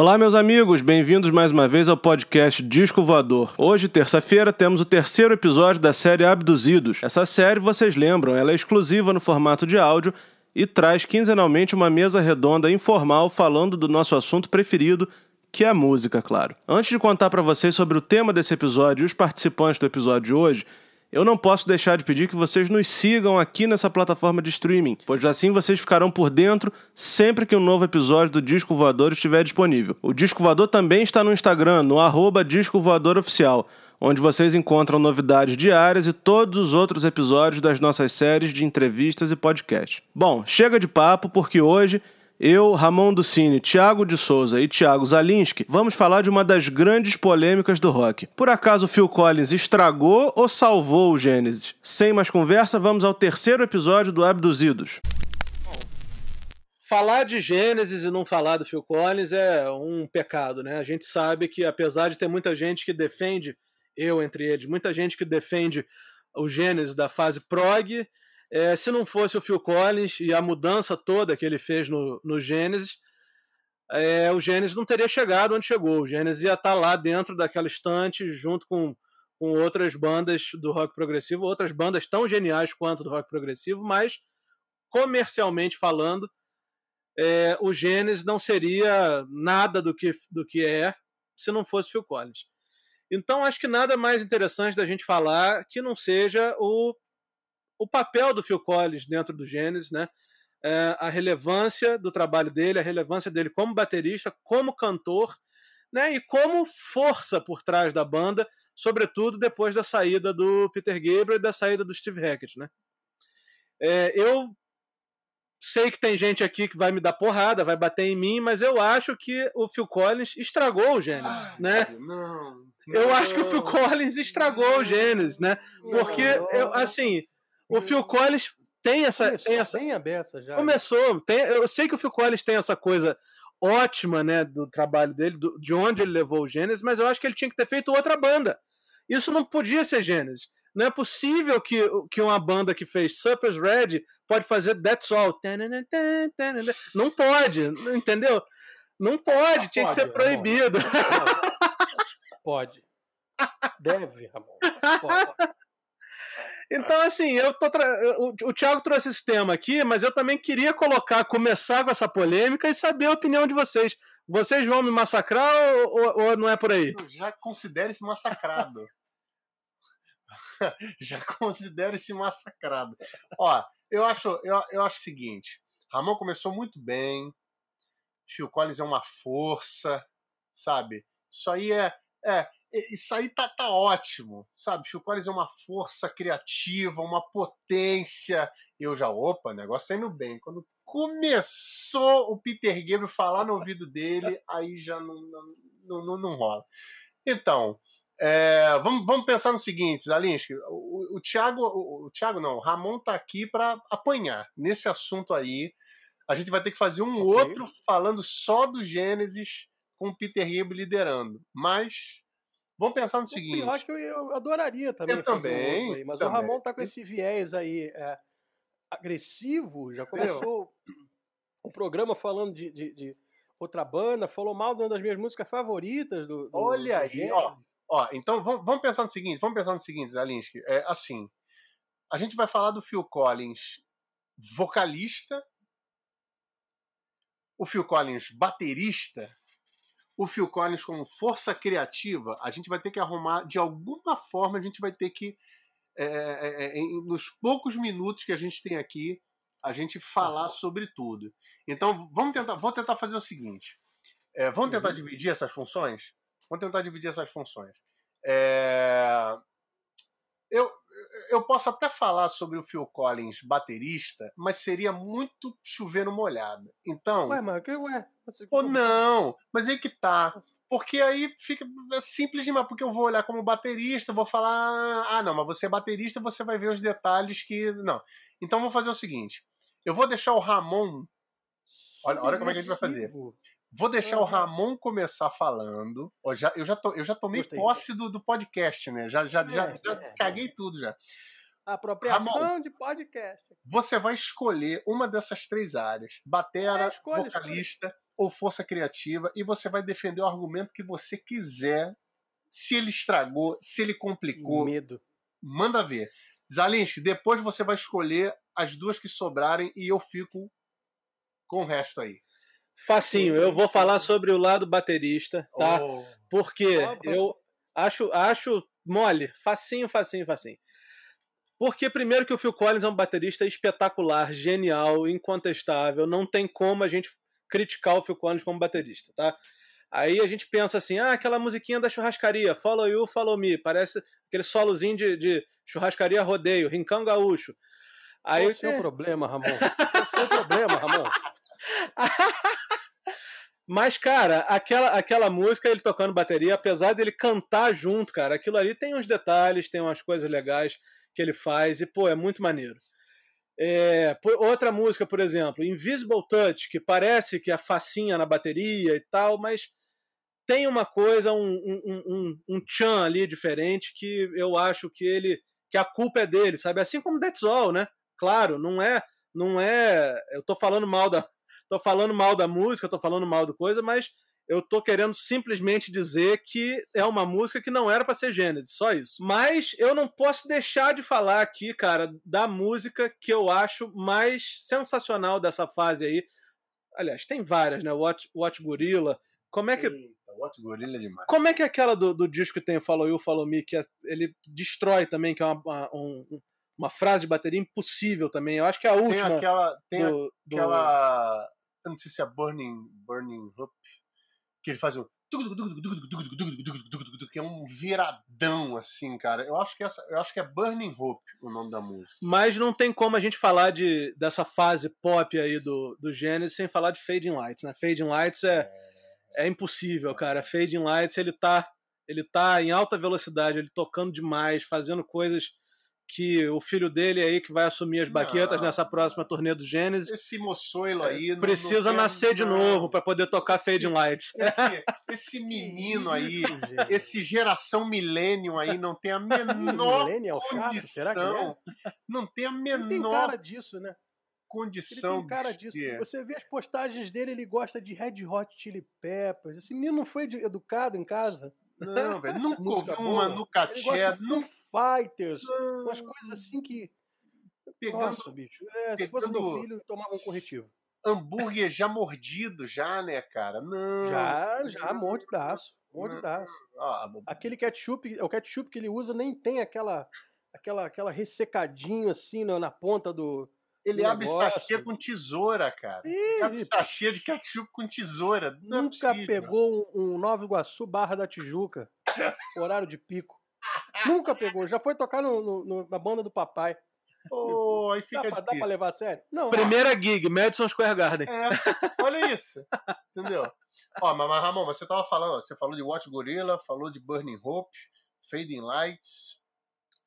Olá, meus amigos, bem-vindos mais uma vez ao podcast Disco Voador. Hoje, terça-feira, temos o terceiro episódio da série Abduzidos. Essa série, vocês lembram, ela é exclusiva no formato de áudio e traz quinzenalmente uma mesa redonda informal falando do nosso assunto preferido, que é a música, claro. Antes de contar para vocês sobre o tema desse episódio e os participantes do episódio de hoje, eu não posso deixar de pedir que vocês nos sigam aqui nessa plataforma de streaming, pois assim vocês ficarão por dentro sempre que um novo episódio do Disco Voador estiver disponível. O Disco Voador também está no Instagram, no arroba Disco Voador Oficial, onde vocês encontram novidades diárias e todos os outros episódios das nossas séries de entrevistas e podcasts. Bom, chega de papo, porque hoje eu, Ramon Ducini, Thiago de Souza e Thiago Zalinski vamos falar de uma das grandes polêmicas do rock. Por acaso Phil Collins estragou ou salvou o Gênesis? Sem mais conversa, vamos ao terceiro episódio do Abduzidos. Falar de Gênesis e não falar do Phil Collins é um pecado, né? A gente sabe que apesar de ter muita gente que defende, eu entre eles, muita gente que defende o Gênesis da fase prog, é, se não fosse o Phil Collins e a mudança toda que ele fez no, no Gênesis, é, o Gênesis não teria chegado onde chegou. O Gênesis ia estar lá dentro daquela estante, junto com, com outras bandas do rock progressivo, outras bandas tão geniais quanto do rock progressivo, mas comercialmente falando, é, o Gênesis não seria nada do que, do que é se não fosse Phil Collins. Então acho que nada mais interessante da gente falar que não seja o o papel do Phil Collins dentro do Gênesis, né? É, a relevância do trabalho dele, a relevância dele como baterista, como cantor, né? E como força por trás da banda, sobretudo depois da saída do Peter Gabriel e da saída do Steve Hackett, né? É, eu sei que tem gente aqui que vai me dar porrada, vai bater em mim, mas eu acho que o Phil Collins estragou o Gênesis, ah, né? Não, não, eu acho que o Phil Collins estragou não, o Gênesis, né? Porque, eu, assim, o Phil Collins tem essa. Começou tem essa... bem a beça já. Começou. Tem... Eu sei que o Phil Collins tem essa coisa ótima, né, do trabalho dele, do... de onde ele levou o Gênesis, mas eu acho que ele tinha que ter feito outra banda. Isso não podia ser Gênesis. Não é possível que, que uma banda que fez Supper's Red pode fazer That's All. Não pode, entendeu? Não pode, ah, tinha pode, que ser proibido. Ramon. Pode. Deve, Ramon. Pode. Então, assim, eu tô tra... o, Thiago trouxe esse tema aqui, mas eu também queria colocar, começar com essa polêmica e saber a opinião de vocês. Vocês vão me massacrar ou, ou não é por aí? Já considere-se massacrado. Já considere-se massacrado. Ó, eu acho, eu, eu acho o seguinte: Ramon começou muito bem, Phil Collins é uma força, sabe? Isso aí é, é isso aí tá, tá ótimo, sabe? Collins é uma força criativa, uma potência. Eu já, opa, negócio tá indo bem. Quando começou o Peter Gabriel falar no ouvido dele, aí já não, não, não, não rola. Então, é, vamos, vamos pensar no seguinte, Zalinski. O, o, Thiago, o, o Thiago não, o Ramon tá aqui para apanhar nesse assunto aí. A gente vai ter que fazer um okay. outro falando só do Gênesis com o Peter Gabriel liderando. Mas Vamos pensar no o seguinte. Eu acho que eu, eu adoraria também. Eu também. Um aí, mas também. o Ramon tá com esse viés aí é, agressivo. Já começou o programa falando de, de, de, outra banda, falou mal de uma das minhas músicas favoritas do. do Olha do aí, ó, ó. Então vamos, vamos pensar no seguinte. Vamos pensar no seguinte, Zalinski. É assim. A gente vai falar do Phil Collins vocalista, o Phil Collins baterista o Phil Collins como força criativa, a gente vai ter que arrumar, de alguma forma, a gente vai ter que, é, é, é, nos poucos minutos que a gente tem aqui, a gente falar sobre tudo. Então, vamos tentar, vou tentar fazer o seguinte: é, vamos tentar uhum. dividir essas funções? Vamos tentar dividir essas funções. É, eu, eu posso até falar sobre o Phil Collins baterista, mas seria muito chover no molhado. Então. Ué, mas ué. Ou não, mas aí que tá. Porque aí fica é simples demais, porque eu vou olhar como baterista, vou falar, ah, não, mas você é baterista, você vai ver os detalhes que. Não. Então vou fazer o seguinte: eu vou deixar o Ramon. Olha, olha como é que a gente vai fazer. Vou deixar uhum. o Ramon começar falando. Eu já, eu já, to, eu já tomei Gostei. posse do, do podcast, né? Já, já, é, já, já é, caguei tudo já. Apropriação Ramon, de podcast. Você vai escolher uma dessas três áreas: batera, é, escolha, vocalista escolha. ou força criativa, e você vai defender o argumento que você quiser. Se ele estragou, se ele complicou. Medo. Manda ver. Zalinski, depois você vai escolher as duas que sobrarem e eu fico com o resto aí. Facinho, eu vou falar sobre o lado baterista, tá? Oh. Porque eu acho, acho mole, facinho, facinho, facinho. Porque, primeiro, que o Phil Collins é um baterista espetacular, genial, incontestável. Não tem como a gente criticar o Phil Collins como baterista, tá? Aí a gente pensa assim, ah, aquela musiquinha da churrascaria, Follow You, Follow Me, parece aquele solozinho de, de churrascaria rodeio, rincão gaúcho. Aí, Qual o seu problema, Ramon? Qual o seu problema, Ramon? Mas, cara, aquela, aquela música, ele tocando bateria, apesar dele cantar junto, cara, aquilo ali tem uns detalhes, tem umas coisas legais que ele faz, e, pô, é muito maneiro. É, outra música, por exemplo, Invisible Touch, que parece que é facinha na bateria e tal, mas tem uma coisa, um, um, um, um tchan ali diferente que eu acho que ele. que a culpa é dele, sabe? Assim como That's All, né? Claro, não é. Não é. Eu tô falando mal da. Tô falando mal da música, tô falando mal do coisa, mas eu tô querendo simplesmente dizer que é uma música que não era para ser Gênesis, só isso. Mas eu não posso deixar de falar aqui, cara, da música que eu acho mais sensacional dessa fase aí. Aliás, tem várias, né? Watch, Watch Gorilla. Como é que. Eita, Watch Gorilla é demais. Como é que é aquela do, do disco que tem o Follow You, Follow Me, que é, ele destrói também, que é uma, uma, um, uma frase de bateria impossível também. Eu acho que é a última. Tem aquela. Tem do, aquela. Do... Eu não sei se é Burning, Burning Hoop que ele faz o que é um viradão assim, cara. Eu acho que essa, eu acho que é Burning Hope o nome da música. Mas não tem como a gente falar de dessa fase pop aí do do Genesis sem falar de Fading Lights, né? Fading Lights é é, é impossível, cara. Fading Lights ele tá ele tá em alta velocidade, ele tocando demais, fazendo coisas que o filho dele aí que vai assumir as baquetas não, nessa próxima turnê do Gênesis. Esse moçoilo aí. Precisa não nascer de novo para poder tocar esse, Fading Lights. Esse, esse menino aí, esse geração millennium aí, não tem a menor Millennial condição. Será que é? Não tem a menor. Ele tem cara disso, né? Condição. Ele tem cara disso. Você vê as postagens dele, ele gosta de Red Hot Chili Peppers. Esse menino não foi educado em casa. Não, velho. Nunca ouvi uma Nucaché. Não Fighters. Não. Umas coisas assim que. Pegando, Nossa, bicho. É, se fosse meu filho, tomava um corretivo. Hambúrguer já mordido, já, né, cara? Não. Já, já, mordidaço. Mordidaço. Ah, Aquele ketchup, o ketchup que ele usa nem tem aquela. Aquela, aquela ressecadinho assim na ponta do, ele abre sachê com tesoura, cara. Ih, abre sachê de ketchup com tesoura. Não é nunca é pegou um, um Nova Iguaçu Barra da Tijuca, horário de pico. nunca pegou. Já foi tocar no, no, na banda do papai. Oh, aí fica dá, pra, dá pra levar a sério? Não. Primeira gig, Madison Square Garden. É, olha isso. Entendeu? Ó, mas Ramon, você tava falando, você falou de Watch Gorilla, falou de Burning Hope, Fading Lights.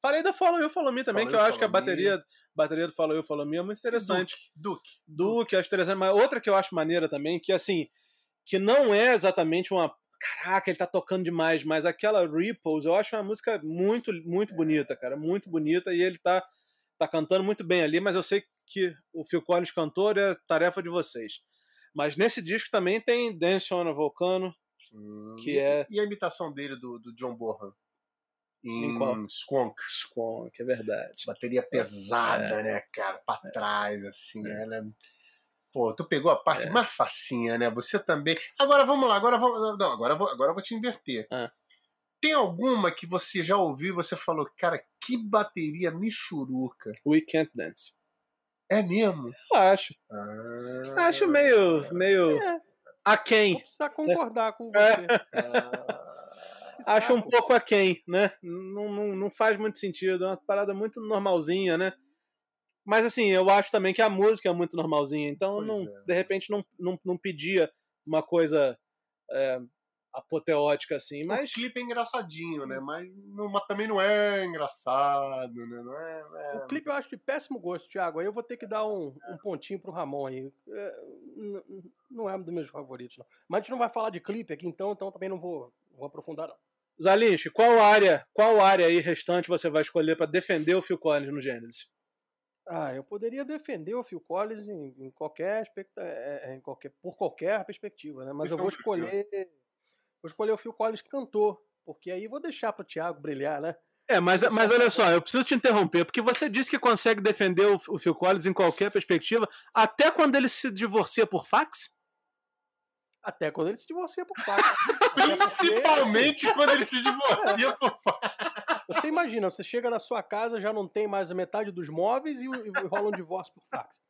Falei da Follow You, Follow Me também, que eu acho que a bateria bateria do You, Follow Me é muito interessante. Duke. Duke, Duke acho interessante. Mas outra que eu acho maneira também, que assim, que não é exatamente uma. Caraca, ele tá tocando demais, mas aquela Ripples, eu acho uma música muito, muito bonita, cara. Muito bonita, e ele tá, tá cantando muito bem ali, mas eu sei que o Phil Collins cantor é tarefa de vocês. Mas nesse disco também tem Dance on a Volcano, hum, que é. E a imitação dele do, do John Bonham? Em, em Squonk. Squonk, é verdade. Bateria pesada, é. né, cara? Pra é. trás, assim. É. Ela é... Pô, tu pegou a parte é. mais facinha, né? Você também. Agora vamos lá, agora vamos. Não, agora vou, agora vou te inverter. É. Tem alguma que você já ouviu e você falou, cara, que bateria michuruca? We Can't Dance. É mesmo? Eu acho. Ah, acho meio. meio. É. Aquém. Não precisa concordar com você. Ah acho um pouco aquém, né? Não, não, não faz muito sentido. É uma parada muito normalzinha, né? Mas assim, eu acho também que a música é muito normalzinha. Então, não, é. de repente, não, não, não pedia uma coisa é, apoteótica assim. Mas... O clipe é engraçadinho, né? Mas, não, mas também não é engraçado, né? Não é, é... O clipe eu acho de péssimo gosto, Thiago. Aí eu vou ter que dar um, um pontinho pro Ramon aí. É, não é um dos meus favoritos, não. Mas a gente não vai falar de clipe aqui, então, então também não vou, vou aprofundar, não. Zalinski, qual área, qual área aí restante você vai escolher para defender o Phil Collins no Genesis? Ah, eu poderia defender o Phil Collins em, em qualquer, é, é, em qualquer, por qualquer perspectiva, né? Mas Isso eu vou escolher, vou escolher o Phil Collins cantor, porque aí vou deixar para o Thiago brilhar, né? É, mas, mas olha só, eu preciso te interromper, porque você disse que consegue defender o, o Phil Collins em qualquer perspectiva, até quando ele se divorcia por fax? Até quando ele se divorcia por fax. Principalmente quando ele se divorcia por fax. Você imagina, você chega na sua casa, já não tem mais a metade dos móveis e, e rola um divórcio por fax.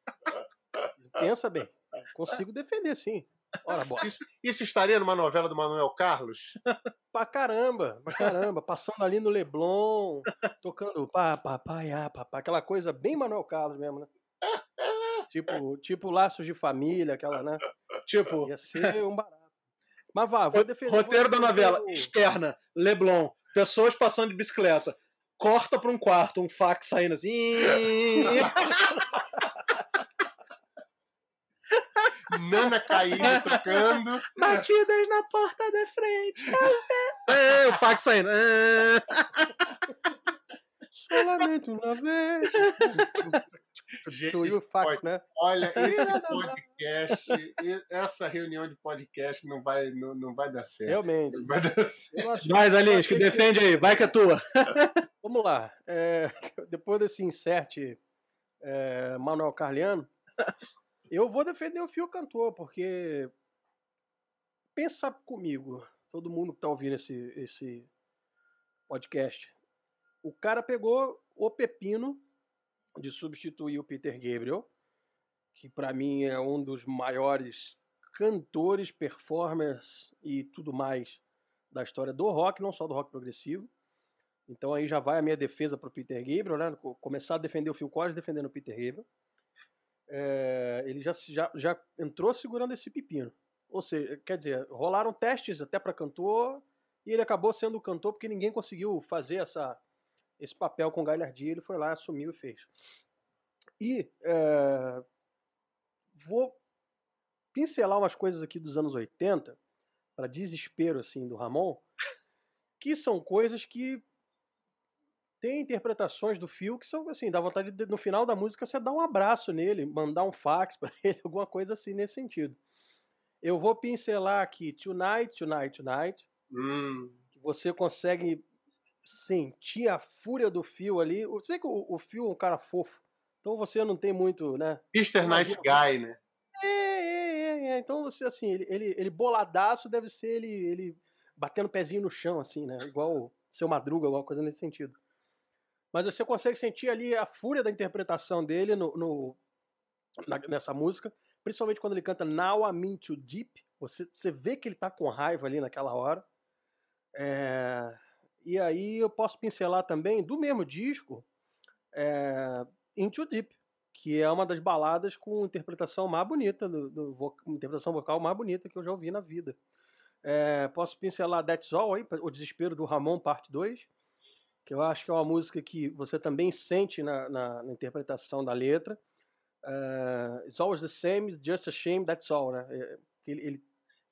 Pensa bem. Consigo defender, sim. Ora, isso, isso, estaria numa novela do Manuel Carlos? pra caramba, pra caramba. Passando ali no Leblon, tocando pá, pá, pá, pá, pá, pá, aquela coisa bem Manuel Carlos mesmo, né? tipo, tipo laços de família, aquela, né? Tipo. Ia ser um barato. Mas vá, vou defender. Roteiro vou da novela, o... externa, Leblon, pessoas passando de bicicleta. Corta pra um quarto, um fax saindo assim. Nana caindo, tocando. Batidas na porta da frente. é, o fax saindo. É. Solamente uma vez. Tu e o fax, né? Olha, esse podcast, essa reunião de podcast não vai, não, não vai dar certo. Realmente. Não vai dar certo. Mais, Alins, que defende aí, vai que é tua. Vamos lá. É, depois desse insert é, Manuel Carliano, eu vou defender o Fio Cantor, porque pensa comigo, todo mundo que está ouvindo esse, esse podcast. O cara pegou o pepino de substituir o Peter Gabriel, que para mim é um dos maiores cantores, performers e tudo mais da história do rock, não só do rock progressivo. Então aí já vai a minha defesa para o Peter Gabriel, né? Começar a defender o Phil Collins defendendo o Peter Gabriel é, ele já, já, já entrou segurando esse pepino. Ou seja, quer dizer, rolaram testes até para cantor e ele acabou sendo o cantor porque ninguém conseguiu fazer essa, esse papel com galhardia. Ele foi lá, assumiu e fez. E é, vou pincelar umas coisas aqui dos anos 80, para desespero assim do Ramon, que são coisas que tem interpretações do Phil que são assim, dá vontade de, no final da música você dar um abraço nele, mandar um fax para ele, alguma coisa assim nesse sentido. Eu vou pincelar aqui Tonight, Tonight, Tonight. Hum. Você consegue sentir a fúria do Phil ali. Você vê que o, o Phil é um cara fofo. Então você não tem muito, né? Mr. Nice Guy, né? É, é, é, é. Então você, assim, ele, ele, ele boladaço deve ser ele, ele batendo o pezinho no chão, assim, né? Igual seu Madruga, alguma coisa nesse sentido mas você consegue sentir ali a fúria da interpretação dele no, no na, nessa música, principalmente quando ele canta Now I'm Into Deep. Você, você vê que ele tá com raiva ali naquela hora. É, e aí eu posso pincelar também do mesmo disco é, Into Deep, que é uma das baladas com interpretação mais bonita, do, do, interpretação vocal mais bonita que eu já ouvi na vida. É, posso pincelar That's All aí, o desespero do Ramon, parte 2 que eu acho que é uma música que você também sente na, na, na interpretação da letra. Uh, It's always the same, just a shame, that's all, né? Ele, ele...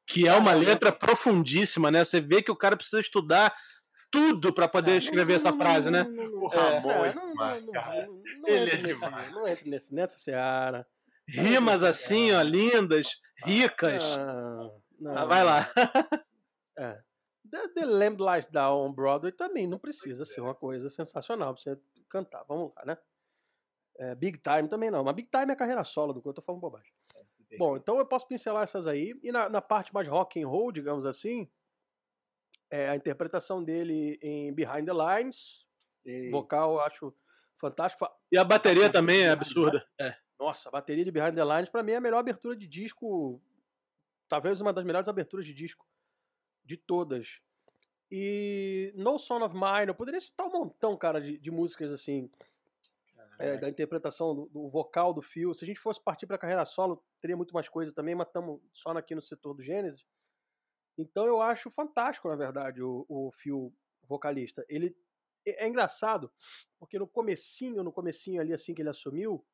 Que é uma letra profundíssima, né? Você vê que o cara precisa estudar tudo para poder é, escrever essa frase, né? O Ramon é, não, não, não, Ele é demais. Não entra nesse, nessa seara. Rimas assim, ó, lindas, ricas. Ah, ah, vai lá. É. The, The Lamb Lies Down on Broadway também não precisa ser uma coisa sensacional pra você cantar. Vamos lá, né? É, Big Time também não. Mas Big Time é carreira solo do que eu tô falando bobagem. É, Bom, então eu posso pincelar essas aí. E na, na parte mais rock and roll, digamos assim, é a interpretação dele em Behind the Lines. E... Vocal, eu acho fantástico. E a bateria também é absurda. É. Nossa, a bateria de Behind the Lines, pra mim, é a melhor abertura de disco. Talvez uma das melhores aberturas de disco de todas. E No Son of Mine, eu poderia citar um montão, cara, de, de músicas assim, é, da interpretação do, do, vocal do Phil. Se a gente fosse partir para carreira solo, teria muito mais coisa também, mas estamos só aqui no setor do Gênesis. Então eu acho fantástico, na verdade, o, o Phil vocalista. Ele é, é engraçado, porque no comecinho, no comecinho ali, assim que ele assumiu,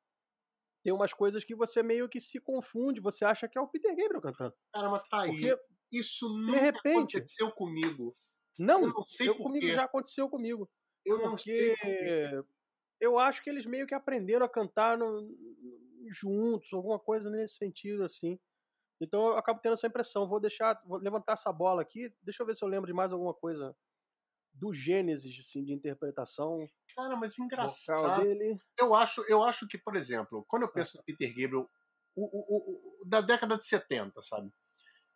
tem umas coisas que você meio que se confunde, você acha que é o Peter Gabriel cantando. Cara, mas tá aí. Porque, isso nunca repente, aconteceu comigo. Não, Eu não sei eu comigo já aconteceu comigo. Eu não sei. Por eu acho que eles meio que aprenderam a cantar no- juntos, alguma coisa nesse sentido, assim. Então eu acabo tendo essa impressão. Vou deixar, vou levantar essa bola aqui. Deixa eu ver se eu lembro de mais alguma coisa do Gênesis, assim, de interpretação Cara, mas engraçado. dele. Eu acho, eu acho que, por exemplo, quando eu penso no Peter Gabriel o, o- o- o- da década de 70, sabe?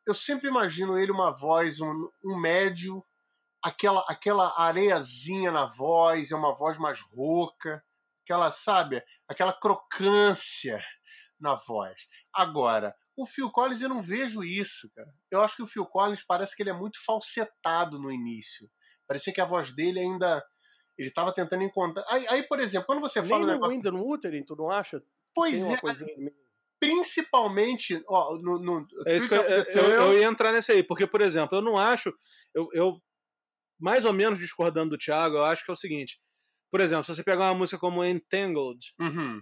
Eu sempre imagino ele uma voz, um, um médio, aquela, aquela areiazinha na voz, é uma voz mais rouca, aquela, sabe, aquela crocância na voz. Agora, o Phil Collins eu não vejo isso, cara. Eu acho que o Phil Collins parece que ele é muito falsetado no início. Parecia que a voz dele ainda. Ele estava tentando encontrar. Aí, aí, por exemplo, quando você fala. Nem no negócio- Wind and Wuthering, tu não acha? Pois é, coisinha principalmente ó, no, no É isso que eu, eu- eu ia entrar nesse aí, porque, por exemplo, eu não acho. Eu, eu, mais ou menos discordando do Thiago, eu acho que é o seguinte. Por exemplo, se você pegar uma música como Entangled, Uhum,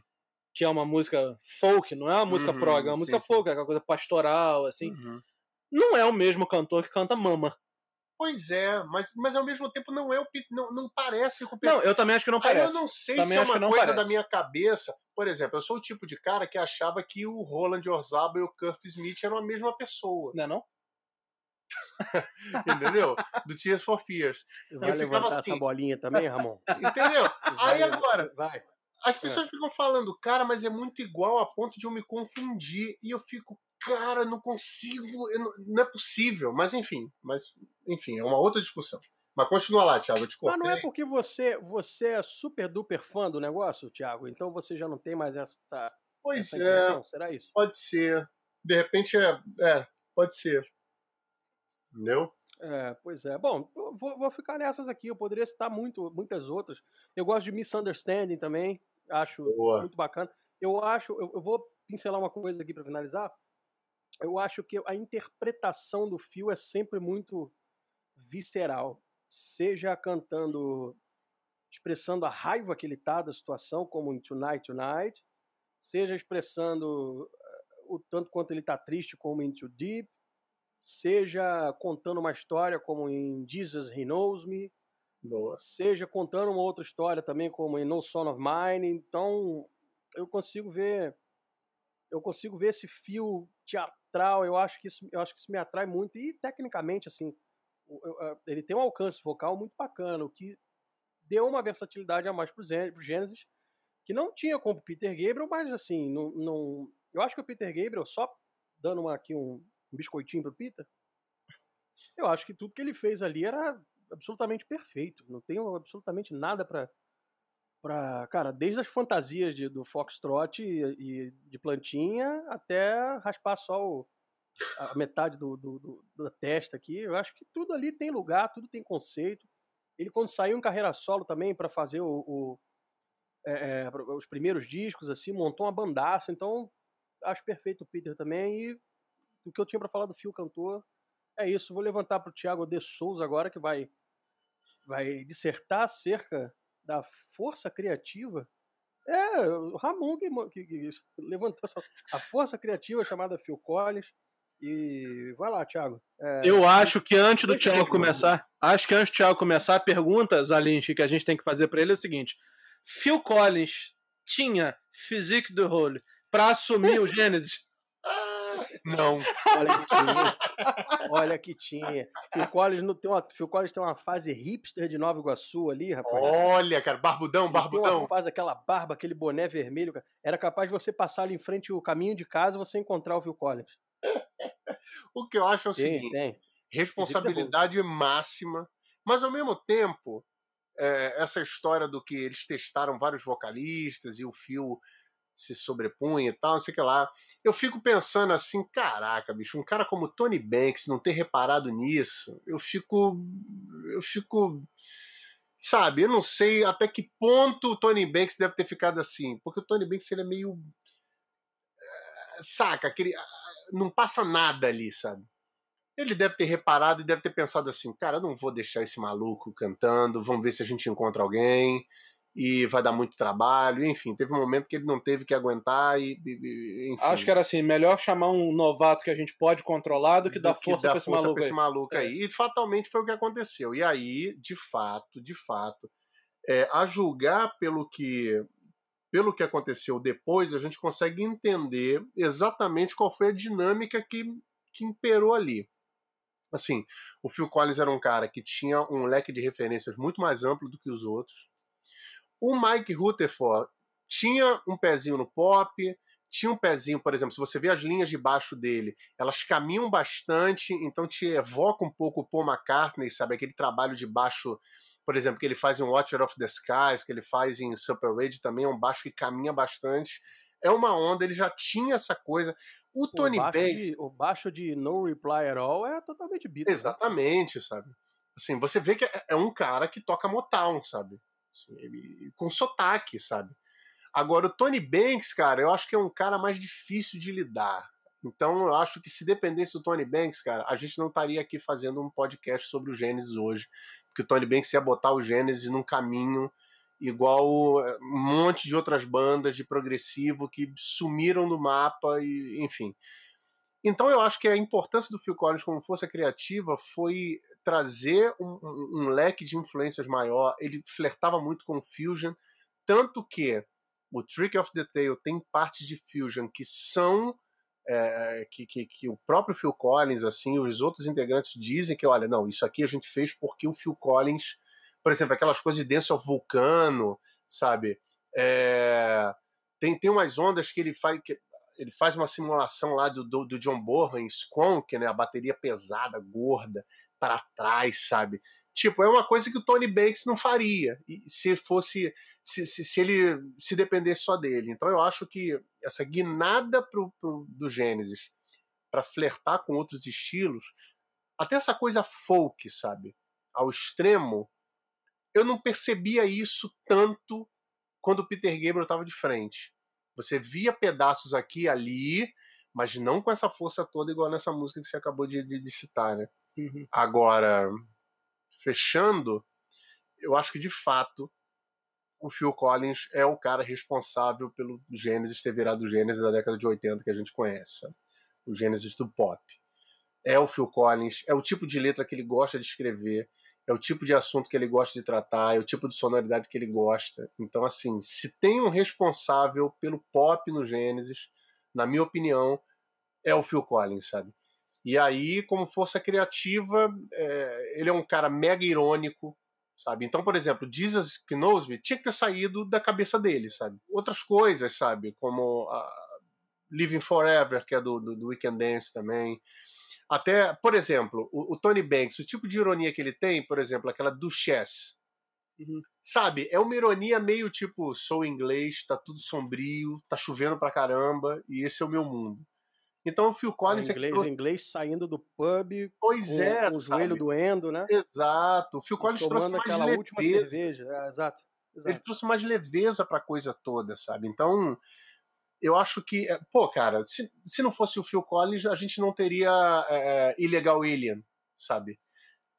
que é uma música folk, não é uma música Uhum, prog, é uma música sim, sim. folk, é aquela coisa pastoral, assim. uhum. Não é o mesmo cantor que canta Mama. Pois é, mas, mas ao mesmo tempo não é o Pete- não, não parece com o Peter Não, eu também acho que não Aí parece. eu não sei Também se é uma não coisa parece. da minha cabeça. Por exemplo, eu sou o tipo de cara que achava que o Roland Orzaba e o Curtis Smith eram a mesma pessoa, Não é não? entendeu? Do Tears for Fears. Você vai ficava levantar assim. essa bolinha também, Ramon? Entendeu? Aí Vai, agora, Vai. As pessoas ficam falando, cara, mas é muito igual a ponto de eu me confundir. E eu fico, cara, não consigo, não, não é possível. Mas enfim, mas enfim, é uma outra discussão. Mas continua lá, Thiago, eu te Mas cortei. não é porque você, você é super duper fã do negócio, Thiago? Então você já não tem mais essa, Pois essa é? Será isso? pode ser. De repente é, é, pode ser. Entendeu? É, pois é. Bom, vou, vou ficar nessas aqui. Eu poderia citar muito, muitas outras. Eu gosto de Misunderstanding também. Acho Boa. muito bacana. Eu acho, eu, eu vou pincelar uma coisa aqui para finalizar. Eu acho que a interpretação do Phil é sempre muito visceral. Seja cantando, expressando a raiva que ele tá da situação, como em Tonight Tonight, seja expressando eh, o tanto quanto ele tá triste, como em Too Deep, seja contando uma história, como em Jesus He Knows Me, Boa. seja contando uma outra história também, como em No Son of Mine. Então, eu consigo ver, eu consigo ver esse fio teatral. Eu acho que isso, eu acho que isso me atrai muito e tecnicamente, assim, o- ele tem um alcance vocal muito bacana, o que deu uma versatilidade a mais pro Zé- pro Genesis, que não tinha como o Peter Gabriel, mas assim, não, não, eu acho que o Peter Gabriel só dando uma, aqui um, um biscoitinho pro Peter. Eu acho que tudo que ele fez ali era absolutamente perfeito. Não tenho absolutamente nada pra. pra cara, desde as fantasias de, do Foxtrot e, e de plantinha até raspar só o- a metade do, do- do- da testa aqui. Eu acho que tudo ali tem lugar, tudo tem conceito. Ele, quando saiu em carreira solo também para fazer o, o- é, é, os primeiros discos, assim, montou uma bandaça. Então, acho perfeito o Peter também. E o que eu tinha para falar do Fio Cantor é isso. Vou levantar para o Thiago de Souza agora, que vai, vai dissertar acerca da força criativa. É, o Ramon que, que- que levantou essa, a força criativa chamada Phil Collins. E vai lá, Thiago. É, Eu acho que antes do Thiago começar, acho que antes do Thiago começar, a pergunta, Zalinski, que a gente tem que fazer pra ele é o seguinte: Phil Collins tinha physique de role pra assumir o Gênesis? Não. Olha que tinha. Olha que tinha. Phil Collins, não tem uma, Phil Collins tem uma fase hipster de Nova Iguaçu ali, rapaz. Olha, cara, barbudão, uma barbudão. fase, aquela barba, aquele boné vermelho. cara. Era capaz de você passar ali em frente o caminho de casa e você encontrar o Phil Collins. O que eu acho é o Tem, seguinte: tem. responsabilidade máxima, mas ao mesmo tempo, é, essa história do que eles testaram vários vocalistas e o fio se sobrepunha e tal, não sei o que lá. Eu fico pensando assim, caraca, bicho, um cara como Tony Banks não ter reparado nisso, eu fico. Eu fico. Sabe, eu não sei até que ponto o Tony Banks deve ter ficado assim, porque o Tony Banks ele é meio. eh, Saca, aquele, não passa nada ali, sabe? Ele deve ter reparado e deve ter pensado assim: cara, eu não vou deixar esse maluco cantando, vamos ver se a gente encontra alguém. E vai dar muito trabalho, enfim, teve um momento que ele não teve que aguentar e, e enfim. Acho que era assim, melhor chamar um novato que a gente pode controlar do que dar força para esse esse maluco aí. aí. E fatalmente foi o que aconteceu. E aí, de fato, de fato, é, a julgar pelo que pelo que aconteceu depois, a gente consegue entender exatamente qual foi a dinâmica que, que imperou ali. Assim, o Phil Collins era um cara que tinha um leque de referências muito mais amplo do que os outros. O Mike Rutherford tinha um pezinho no pop, tinha um pezinho, por exemplo, se você vê as linhas de baixo dele, elas caminham bastante, então te evoca um pouco o Paul McCartney, sabe? Aquele trabalho de baixo, por exemplo, que ele faz em Watcher of the Skies, que ele faz em Super Raid também, é um baixo que caminha bastante. É uma onda, ele já tinha essa coisa. O Tony o Banks. De, o baixo de No Reply at All é totalmente Beatles. Né? Exatamente, sabe? Assim, você vê que é, é um cara que toca Motown, sabe? Com sotaque, sabe? Agora, o Tony Banks, cara, eu acho que é um cara mais difícil de lidar. Então, eu acho que se dependesse do Tony Banks, cara, a gente não estaria aqui fazendo um podcast sobre o Gênesis hoje. Porque o Tony Banks ia botar o Gênesis num caminho igual eh, um monte de outras bandas de progressivo que sumiram do mapa e enfim. Então eu acho que a importância do Phil Collins como força criativa foi trazer um, um, um leque de influências maior. Ele flertava muito com fusion, tanto que o Trick of the Tail tem partes de fusion que são é, que, que, que, o próprio Phil Collins, assim, os outros integrantes dizem que, olha, não, isso aqui a gente fez porque o Phil Collins por exemplo, aquelas coisas de Dance of Vulcano, sabe? É, tem, tem umas ondas que ele faz. Que ele faz uma simulação lá do, do, do John Bonham em Squonk, né? A bateria pesada, gorda, para trás, sabe? Tipo, é uma coisa que o Tony Banks não faria se fosse se, se, se, ele se dependesse só dele. Então eu acho que essa guinada pro, pro, do Gênesis para flertar com outros estilos, até essa coisa folk, sabe? Ao extremo, eu não percebia isso tanto quando o Peter Gabriel estava de frente. Você via pedaços aqui e ali, mas não com essa força toda igual nessa música que você acabou de, de, de citar, né? Uhum. Agora, fechando, eu acho que de fato o Phil Collins é o cara responsável pelo Gênesis ter virado o Gênesis da década de 80 que a gente conhece. O Gênesis do pop. É o Phil Collins, é o tipo de letra que ele gosta de escrever, é o tipo de assunto que ele gosta de tratar, é o tipo de sonoridade que ele gosta. Então, assim, se tem um responsável pelo pop no Gênesis, na minha opinião, é o Phil Collins, sabe? E aí, como força criativa, é, ele é um cara mega irônico, sabe? Então, por exemplo, Jesus Knows Me tinha que ter saído da cabeça dele, sabe? Outras coisas, sabe? Como Living Forever, que é do, do, do Weekend Dance também. Até, por exemplo, o, o, Tony Banks, o tipo de ironia que ele tem, por exemplo, aquela duchesse. Uhum. Sabe, é uma ironia meio tipo, sou inglês, tá tudo sombrio, tá chovendo pra caramba, e esse é o meu mundo. Então o Phil Collins é inglês, é inglês saindo do pub, pois com, é, com o joelho doendo, né? Exato. O Phil Collins trouxe mais aquela leveza. última cerveja, é, exato, exato. Ele trouxe mais leveza pra coisa toda, sabe? Então, eu acho que, é, pô, cara, se, se não fosse o Phil Collins, a gente não teria é, Illegal Alien, sabe?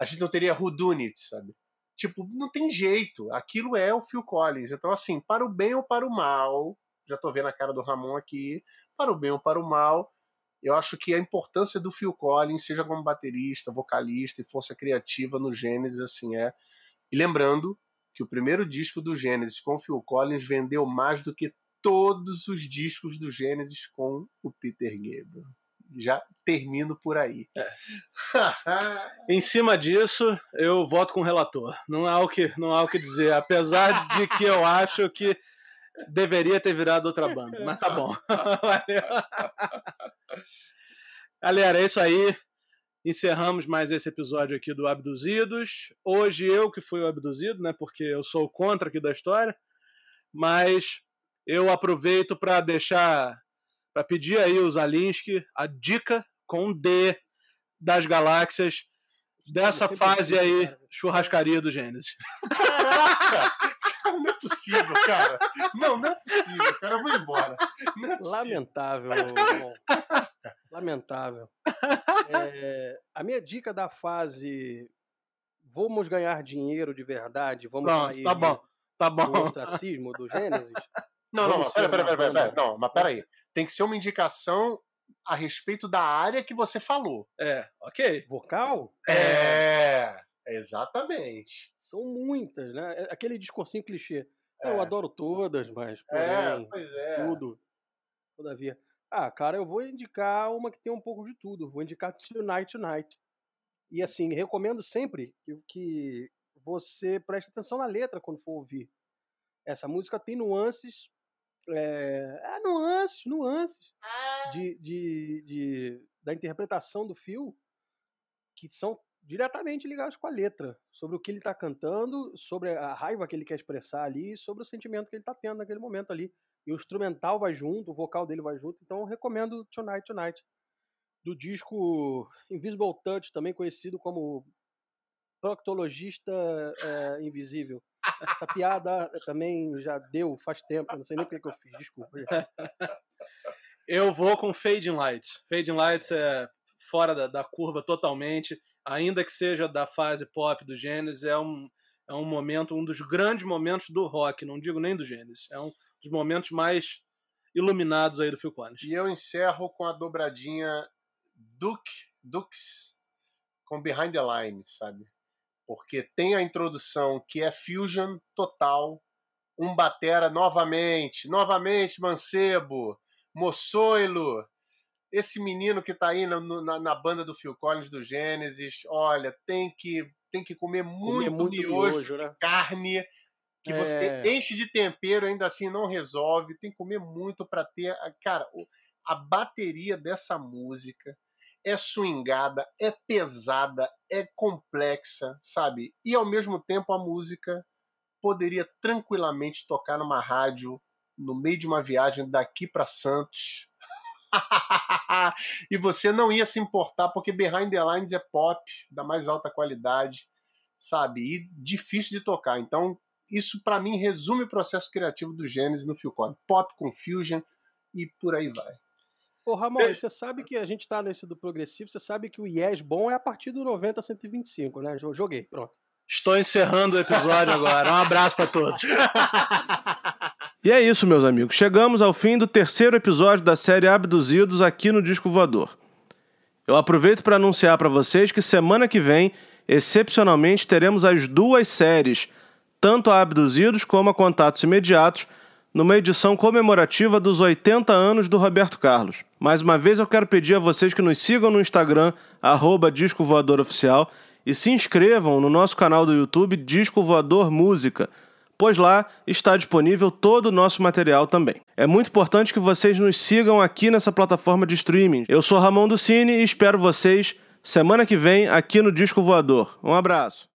A gente não teria Who Done It, sabe? Tipo, não tem jeito. Aquilo é o Phil Collins. Então, assim, para o bem ou para o mal, já tô vendo a cara do Ramon aqui, para o bem ou para o mal, eu acho que a importância do Phil Collins, seja como baterista, vocalista e força criativa no Gênesis, assim, é. E lembrando que o primeiro disco do Gênesis com o Phil Collins vendeu mais do que todos os discos do Gênesis com o Peter Gabriel. Já termino por aí. É. em cima disso, eu voto com o relator. Não há o que, não há o que dizer, apesar de que eu acho que deveria ter virado outra banda, mas tá bom. Galera, é isso aí. Encerramos mais esse episódio aqui do Abduzidos. Hoje eu que fui o abduzido, né? Porque eu sou o contra aqui da história. Mas eu aproveito para deixar, para pedir aí os Alinsky a dica com D das galáxias dessa fase aí, churrascaria do Gênesis. Caraca! Não é possível, cara. Não, não é possível, cara. Eu vou embora. É Lamentável, Lamentável. É, a minha dica da fase vamos ganhar dinheiro de verdade, vamos Pronto, sair tá bom. Tá bom. do ostracismo, do Gênesis. Não, não, mas pera, pera, pera, pera, pera. Não, mas peraí. Tem que ser uma indicação a respeito da área que você falou. É, ok. Vocal? É, exatamente. São muitas, né? É Aquele discursinho clichê. É. Eu adoro todas, mas É, porém, pois é. tudo. Todavia. Ah, cara, eu vou indicar uma que tem um pouco de tudo. Vou indicar Tonight Tonight. E assim, recomendo sempre que, que você preste atenção na letra quando for ouvir. Essa música tem nuances. É, é, nuances, nuances de, de, de- da interpretação do Phil que são diretamente ligados com a letra, sobre o que ele está cantando, sobre a raiva que ele quer expressar ali, sobre o sentimento que ele está tendo naquele momento ali. E o instrumental vai junto, o vocal dele vai junto, então eu recomendo Tonight Tonight. Do disco Invisible Touch, também conhecido como Proctologista é, Invisível. Essa piada também já deu faz tempo, não sei nem porque que eu fiz, desculpa. Eu vou com Fading Lights. Fading Lights é fora da, da curva totalmente, ainda que seja da fase pop do Gênesis, é um, é um momento, um dos grandes momentos do rock, não digo nem do Gênesis, é um dos momentos mais iluminados aí do Phil Collins. E eu encerro com a dobradinha Duke, Dukes com Behind the Lines, sabe? Porque tem a introdução que é fusion total, um batera novamente, novamente Mancebo, Moçoilo, esse menino que tá aí na, na, na banda do Phil Collins do Gênesis, olha, tem que tem que comer muito, Comer muito miojo, miojo, né? carne que você É. enche de tempero ainda assim não resolve tem que comer muito para ter cara a bateria dessa música é swingada é pesada é complexa sabe e ao mesmo tempo a música poderia tranquilamente tocar numa rádio no meio de uma viagem daqui para Santos e você não ia se importar porque Behind the Lines é pop da mais alta qualidade sabe e difícil de tocar então isso para mim resume o processo criativo do Gênesis no Phil Collins. Pop com fusion e por aí vai. Ô, Ramon, e você sabe que a gente tá nesse do progressivo, você sabe que o Yes bom é a partir do 90 a 125, né? Jo- Joguei, pronto. Estou encerrando o episódio agora. Um abraço para todos. E é isso, meus amigos. Chegamos ao fim do terceiro episódio da série Abduzidos aqui no Disco Voador. Eu aproveito para anunciar para vocês que semana que vem, excepcionalmente, teremos as duas séries, tanto a Abduzidos como a Contatos Imediatos, numa edição comemorativa dos 80 anos do Roberto Carlos. Mais uma vez eu quero pedir a vocês que nos sigam no Instagram, arroba Disco Voador Oficial, e se inscrevam no nosso canal do YouTube Disco Voador Música, pois lá está disponível todo o nosso material também. É muito importante que vocês nos sigam aqui nessa plataforma de streaming. Eu sou Ramon do Cine e espero vocês semana que vem aqui no Disco Voador. Um abraço.